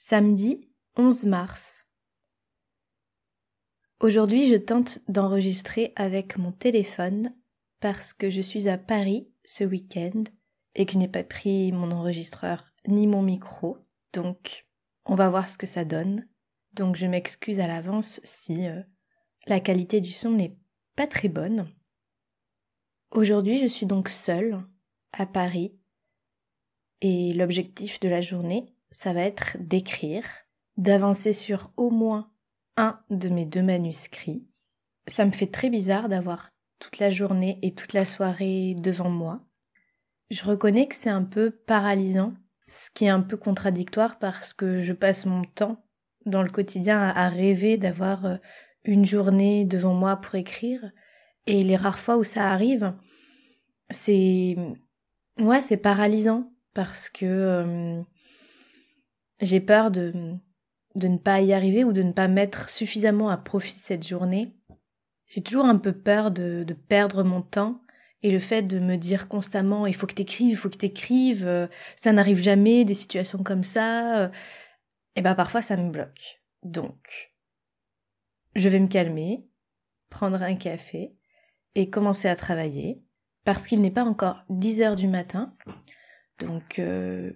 Samedi 11 mars. Aujourd'hui je tente d'enregistrer avec mon téléphone parce que je suis à Paris ce week-end et que je n'ai pas pris mon enregistreur ni mon micro. Donc on va voir ce que ça donne. Donc je m'excuse à l'avance si euh, la qualité du son n'est pas très bonne. Aujourd'hui je suis donc seule à Paris et l'objectif de la journée ça va être d'écrire, d'avancer sur au moins un de mes deux manuscrits. Ça me fait très bizarre d'avoir toute la journée et toute la soirée devant moi. Je reconnais que c'est un peu paralysant, ce qui est un peu contradictoire parce que je passe mon temps dans le quotidien à rêver d'avoir euh, une journée devant moi pour écrire et les rares fois où ça arrive, c'est ouais, c'est paralysant parce que euh, j'ai peur de, de ne pas y arriver ou de ne pas mettre suffisamment à profit cette journée. J'ai toujours un peu peur de, de perdre mon temps et le fait de me dire constamment il faut que t'écrives, il faut que t'écrives, euh, ça n'arrive jamais, des situations comme ça, euh, et ben parfois ça me bloque. Donc, je vais me calmer, prendre un café et commencer à travailler parce qu'il n'est pas encore 10 heures du matin. Donc, euh,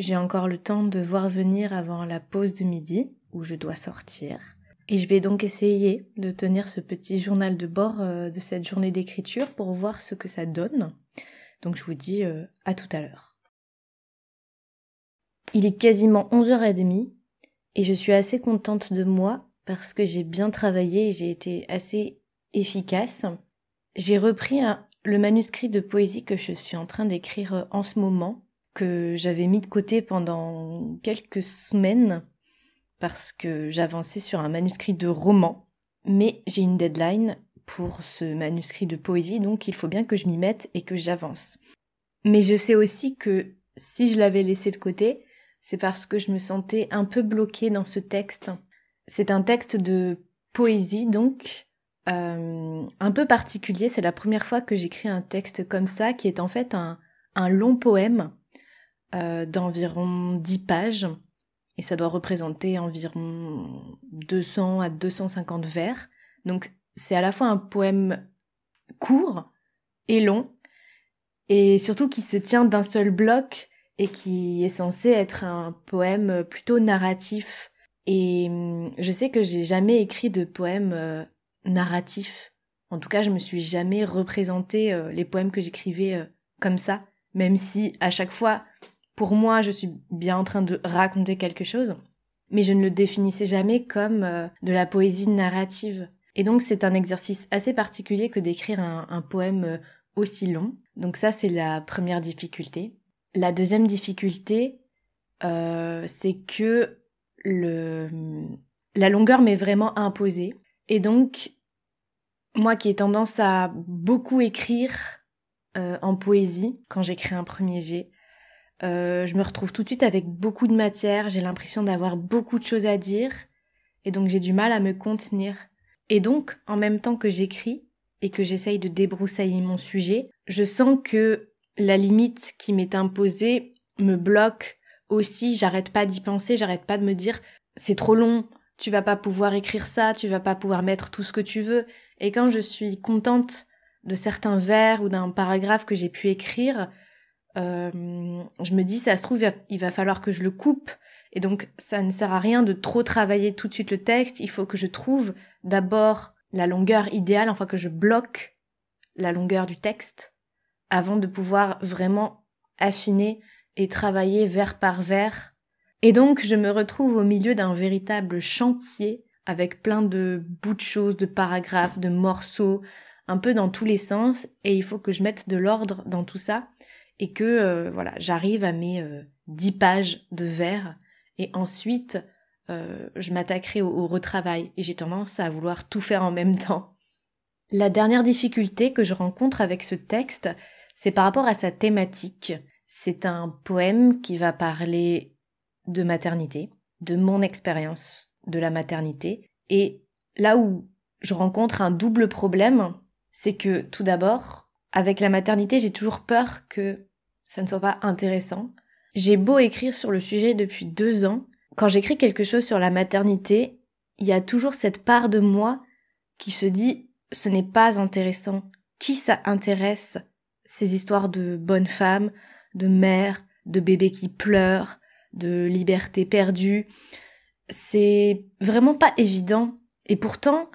j'ai encore le temps de voir venir avant la pause de midi où je dois sortir. Et je vais donc essayer de tenir ce petit journal de bord euh, de cette journée d'écriture pour voir ce que ça donne. Donc je vous dis euh, à tout à l'heure. Il est quasiment 11h30 et je suis assez contente de moi parce que j'ai bien travaillé et j'ai été assez efficace. J'ai repris le manuscrit de poésie que je suis en train d'écrire euh, en ce moment que j'avais mis de côté pendant quelques semaines parce que j'avançais sur un manuscrit de roman. Mais j'ai une deadline pour ce manuscrit de poésie, donc il faut bien que je m'y mette et que j'avance. Mais je sais aussi que si je l'avais laissé de côté, c'est parce que je me sentais un peu bloquée dans ce texte. C'est un texte de poésie, donc euh, un peu particulier. C'est la première fois que j'écris un texte comme ça, qui est en fait un, un long poème euh, d'environ 10 pages et ça doit représenter environ 200 à 250 vers. Donc c'est à la fois un poème court et long et surtout qui se tient d'un seul bloc et qui est censé être un poème plutôt narratif. Et hum, je sais que j'ai jamais écrit de poème euh, narratif. En tout cas, je me suis jamais représenté euh, les poèmes que j'écrivais comme ça, même si à chaque fois pour moi, je suis bien en train de raconter quelque chose, mais je ne le définissais jamais comme euh, de la poésie narrative. Et donc c'est un exercice assez particulier que d'écrire un, poème euh, aussi long. Donc ça c'est la première difficulté. La deuxième difficulté, euh, c'est que la longueur m'est vraiment imposée. Et donc, moi qui ai tendance à beaucoup écrire en poésie, quand j'écris un premier jet, euh, je me retrouve tout de suite avec beaucoup de matière, j'ai l'impression d'avoir beaucoup de choses à dire, et donc j'ai du mal à me contenir. Et donc, en même temps que j'écris et que j'essaye de débroussailler mon sujet, je sens que la limite qui m'est imposée me bloque aussi, j'arrête pas d'y penser, j'arrête pas de me dire c'est trop long, tu vas pas pouvoir écrire ça, tu vas pas pouvoir mettre tout ce que tu veux. Et quand je suis contente de certains vers ou d'un paragraphe que j'ai pu écrire, euh, je me dis, ça se trouve, il va falloir que je le coupe. Et donc, ça ne sert à rien de trop travailler tout de suite le texte. Il faut que je trouve d'abord la longueur idéale, enfin que je bloque la longueur du texte, avant de pouvoir vraiment affiner et travailler vers par vers. Et donc, je me retrouve au milieu d'un véritable chantier avec plein de bouts de choses, de paragraphes, de morceaux, un peu dans tous les sens, et il faut que je mette de l'ordre dans tout ça et que euh, voilà, j'arrive à mes euh, dix 10 pages de vers et ensuite euh, je m'attaquerai au, retravail et j'ai tendance à vouloir tout faire en même temps. La dernière difficulté que je rencontre avec ce texte, c'est par rapport à sa thématique. C'est un poème qui va parler de maternité, de mon expérience de la maternité et là où je rencontre un double problème, c'est que tout d'abord, avec la maternité, j'ai toujours peur que ça ne soit pas intéressant. J'ai beau écrire sur le sujet depuis deux ans, quand j'écris quelque chose sur la maternité, il y a toujours cette part de moi qui se dit ce n'est pas intéressant. Qui ça intéresse? Ces histoires de bonnes femmes, de mères, de bébés qui pleurent, de liberté perdue C'est vraiment pas évident. Et pourtant,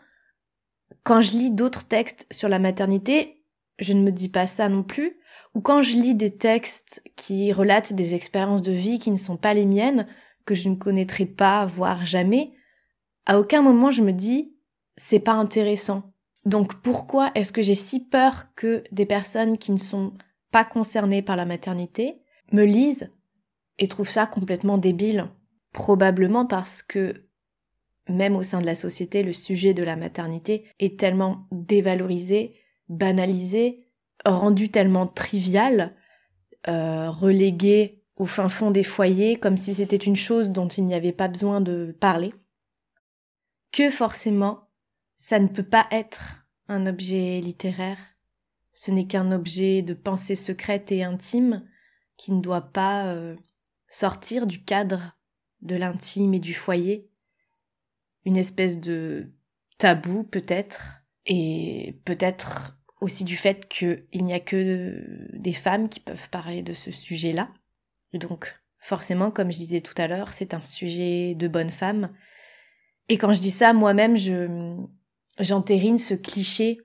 quand je lis d'autres textes sur la maternité, je ne me dis pas ça non plus. Ou quand je lis des textes qui relatent des expériences de vie qui ne sont pas les miennes, que je ne connaîtrai pas, voire jamais, à aucun moment je me dis c'est pas intéressant. Donc pourquoi est-ce que j'ai si peur que des personnes qui ne sont pas concernées par la maternité me lisent et trouvent ça complètement débile? Probablement parce que même au sein de la société, le sujet de la maternité est tellement dévalorisé, banalisé, rendu tellement trivial, euh, relégué au fin fond des foyers comme si c'était une chose dont il n'y avait pas besoin de parler, que forcément ça ne peut pas être un objet littéraire, ce n'est qu'un objet de pensée secrète et intime qui ne doit pas euh, sortir du cadre de l'intime et du foyer, une espèce de tabou peut-être, et peut-être aussi du fait qu'il n'y a que des femmes qui peuvent parler de ce sujet-là. Et donc, forcément, comme je disais tout à l'heure, c'est un sujet de bonne femme. Et quand je dis ça, moi-même, je, j'entérine ce cliché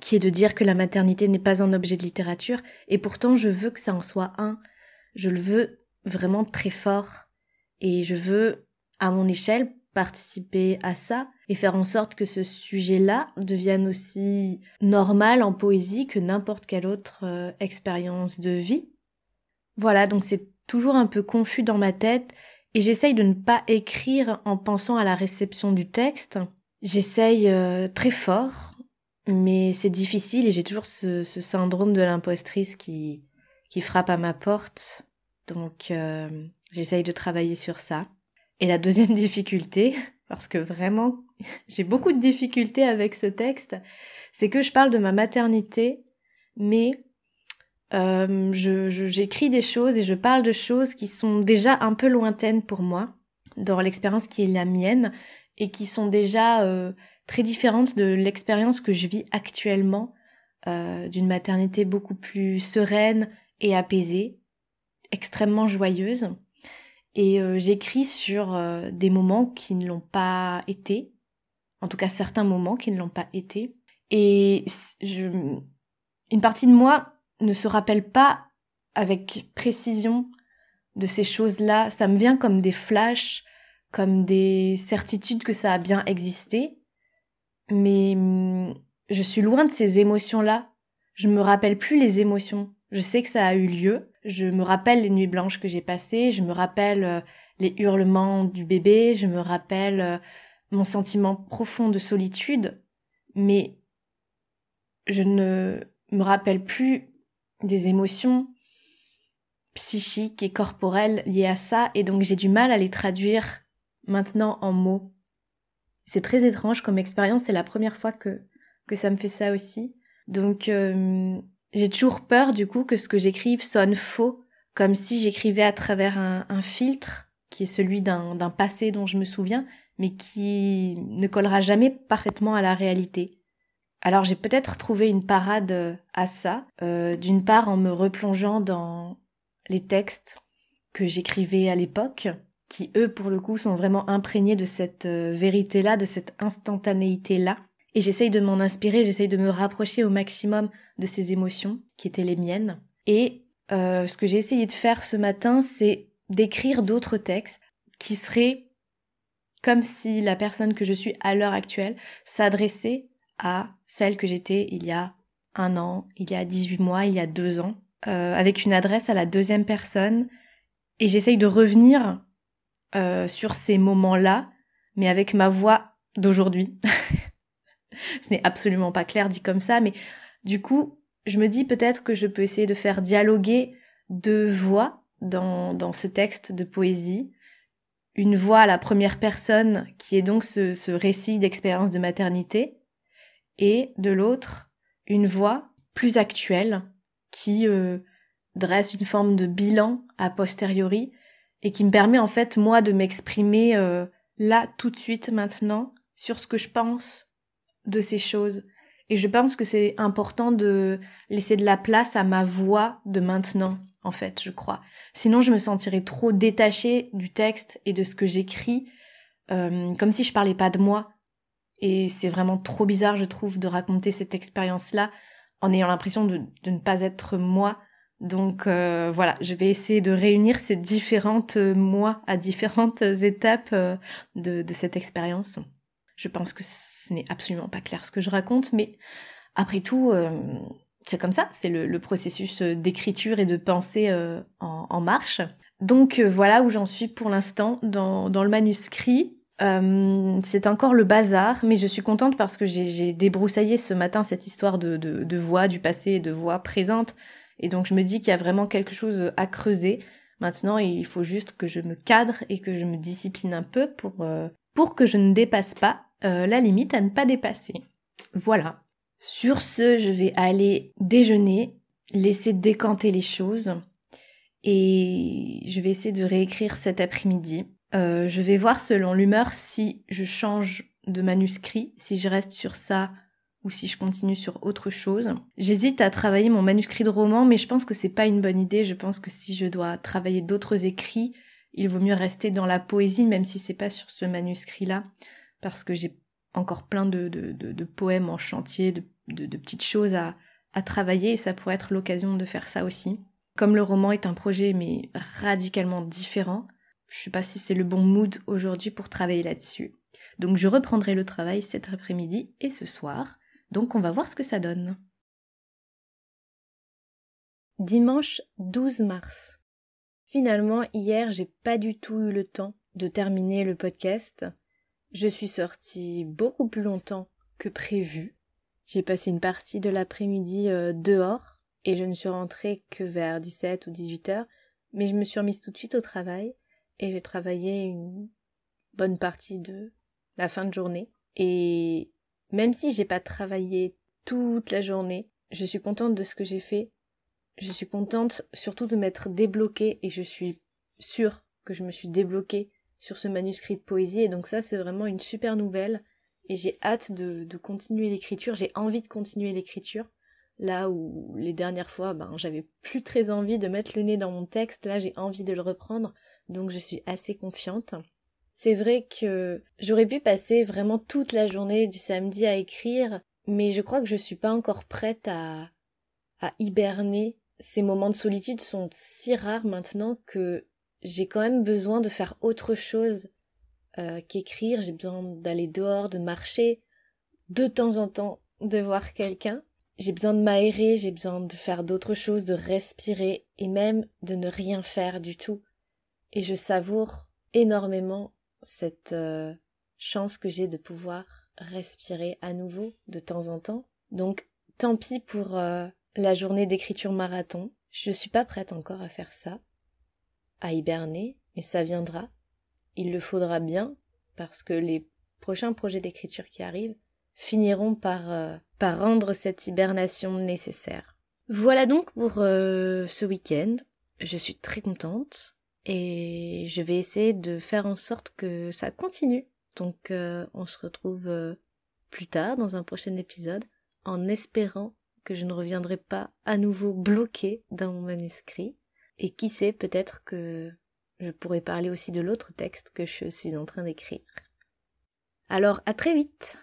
qui est de dire que la maternité n'est pas un objet de littérature, et pourtant je veux que ça en soit un. Je le veux vraiment très fort, et je veux, à mon échelle, participer à ça et faire en sorte que ce sujet-là devienne aussi normal en poésie que n'importe quelle autre euh, expérience de vie. Voilà, donc c'est toujours un peu confus dans ma tête et j'essaye de ne pas écrire en pensant à la réception du texte. J'essaye euh, très fort, mais c'est difficile et j'ai toujours ce, syndrome de l'impostrice qui, qui frappe à ma porte. Donc euh, j'essaye de travailler sur ça. Et la deuxième difficulté, parce que vraiment j'ai beaucoup de difficultés avec ce texte, c'est que je parle de ma maternité, mais euh, j'écris des choses et je parle de choses qui sont déjà un peu lointaines pour moi, dans l'expérience qui est la mienne, et qui sont déjà euh, très différentes de l'expérience que je vis actuellement, euh, d'une maternité beaucoup plus sereine et apaisée, extrêmement joyeuse. Et euh, j'écris sur euh, des moments qui ne l'ont pas été, en tout cas certains moments qui ne l'ont pas été. Et je... une partie de moi ne se rappelle pas avec précision de ces choses-là. Ça me vient comme des flashs, comme des certitudes que ça a bien existé. Mais hum, je suis loin de ces émotions-là. Je me rappelle plus les émotions. Je sais que ça a eu lieu. Je me rappelle les nuits blanches que j'ai passées. Je me rappelle euh, les hurlements du bébé. Je me rappelle euh, mon sentiment profond de solitude. Mais je ne me rappelle plus des émotions psychiques et corporelles liées à ça. Et donc j'ai du mal à les traduire maintenant en mots. C'est très étrange comme expérience. C'est la première fois que, que ça me fait ça aussi. Donc euh, j'ai toujours peur du coup que ce que j'écrive sonne faux, comme si j'écrivais à travers un, filtre qui est celui d'un passé dont je me souviens, mais qui ne collera jamais parfaitement à la réalité. Alors j'ai peut-être trouvé une parade euh, à ça, euh, d'une part en me replongeant dans les textes que j'écrivais à l'époque, qui eux pour le coup sont vraiment imprégnés de cette euh, vérité-là, de cette instantanéité-là, et j'essaye de m'en inspirer, j'essaye de me rapprocher au maximum de ces émotions qui étaient les miennes. Et euh, ce que j'ai essayé de faire ce matin, c'est d'écrire d'autres textes qui seraient comme si la personne que je suis à l'heure actuelle s'adressait à celle que j'étais il y a un an, il y a 18 mois, il y a deux ans, euh, avec une adresse à la deuxième personne. Et j'essaye de revenir euh, sur ces moments-là, mais avec ma voix d'aujourd'hui. Ce n'est absolument pas clair dit comme ça, mais du coup, je me dis peut-être que je peux essayer de faire dialoguer deux voix dans, ce texte de poésie. Une voix à la première personne qui est donc ce, ce récit d'expérience de maternité, et de l'autre, une voix plus actuelle qui euh, dresse une forme de bilan a posteriori et qui me permet en fait moi de m'exprimer euh, là tout de suite maintenant sur ce que je pense de ces choses. Et je pense que c'est important de laisser de la place à ma voix de maintenant, en fait, je crois. Sinon, je me sentirais trop détachée du texte et de ce que j'écris, euh, comme si je parlais pas de moi. Et c'est vraiment trop bizarre, je trouve, de raconter cette expérience-là en ayant l'impression de, ne pas être moi. Donc euh, voilà, je vais essayer de réunir ces différentes euh, moi à différentes étapes de, de cette expérience. Je pense que ce n'est absolument pas clair ce que je raconte, mais après tout, c'est comme ça, c'est le, processus d'écriture et de pensée en, marche. Donc voilà où j'en suis pour l'instant dans, le manuscrit. Euh, c'est encore le bazar, mais je suis contente parce que j'ai débroussaillé ce matin cette histoire de, voix du passé et de voix présente. Et donc je me dis qu'il y a vraiment quelque chose à creuser. Maintenant, il faut juste que je me cadre et que je me discipline un peu pour, euh, pour que je ne dépasse pas euh, la limite à ne pas dépasser. Voilà. Sur ce, je vais aller déjeuner, laisser décanter les choses et je vais essayer de réécrire cet après-midi. Euh, je vais voir selon l'humeur si je change de manuscrit, si je reste sur ça ou si je continue sur autre chose. J'hésite à travailler mon manuscrit de roman, mais je pense que c'est pas une bonne idée. Je pense que si je dois travailler d'autres écrits, il vaut mieux rester dans la poésie, même si c'est pas sur ce manuscrit-là, parce que j'ai encore plein de, poèmes en chantier, de, petites choses à, travailler, et ça pourrait être l'occasion de faire ça aussi. Comme le roman est un projet mais radicalement différent, je sais pas si c'est le bon mood aujourd'hui pour travailler là-dessus. Donc je reprendrai le travail cet après-midi et ce soir. Donc on va voir ce que ça donne. Dimanche 12 mars. Finalement, hier, j'ai pas du tout eu le temps de terminer le podcast. Je suis sortie beaucoup plus longtemps que prévu. J'ai passé une partie de l'après-midi euh, dehors et je ne suis rentrée que vers 17 ou 18 heures, mais je me suis remise tout de suite au travail et j'ai travaillé une bonne partie de la fin de journée. Et même si j'ai pas travaillé toute la journée, je suis contente de ce que j'ai fait. Je suis contente surtout de m'être débloquée et je suis sûre que je me suis débloquée sur ce manuscrit de poésie et donc ça c'est vraiment une super nouvelle et j'ai hâte de, de continuer l'écriture, j'ai envie de continuer l'écriture. Là où les dernières fois, ben, j'avais plus très envie de mettre le nez dans mon texte, là j'ai envie de le reprendre donc je suis assez confiante. C'est vrai que j'aurais pu passer vraiment toute la journée du samedi à écrire, mais je crois que je suis pas encore prête à, à hiberner. Ces moments de solitude sont si rares maintenant que j'ai quand même besoin de faire autre chose euh, qu'écrire. J'ai besoin d'aller dehors, de marcher, de temps en temps de voir quelqu'un. J'ai besoin de m'aérer, j'ai besoin de faire d'autres choses, de respirer et même de ne rien faire du tout et je savoure énormément cette euh, chance que j'ai de pouvoir respirer à nouveau de temps en temps. Donc tant pis pour euh, la journée d'écriture marathon. Je suis pas prête encore à faire ça, à hiberner, mais ça viendra. Il le faudra bien parce que les prochains projets d'écriture qui arrivent finiront par, euh, par rendre cette hibernation nécessaire. Voilà donc pour ce week-end. Je suis très contente et je vais essayer de faire en sorte que ça continue. Donc euh, on se retrouve euh, plus tard dans un prochain épisode en espérant que je ne reviendrai pas à nouveau bloqué dans mon manuscrit. Et qui sait, peut-être que je pourrais parler aussi de l'autre texte que je suis en train d'écrire. Alors à très vite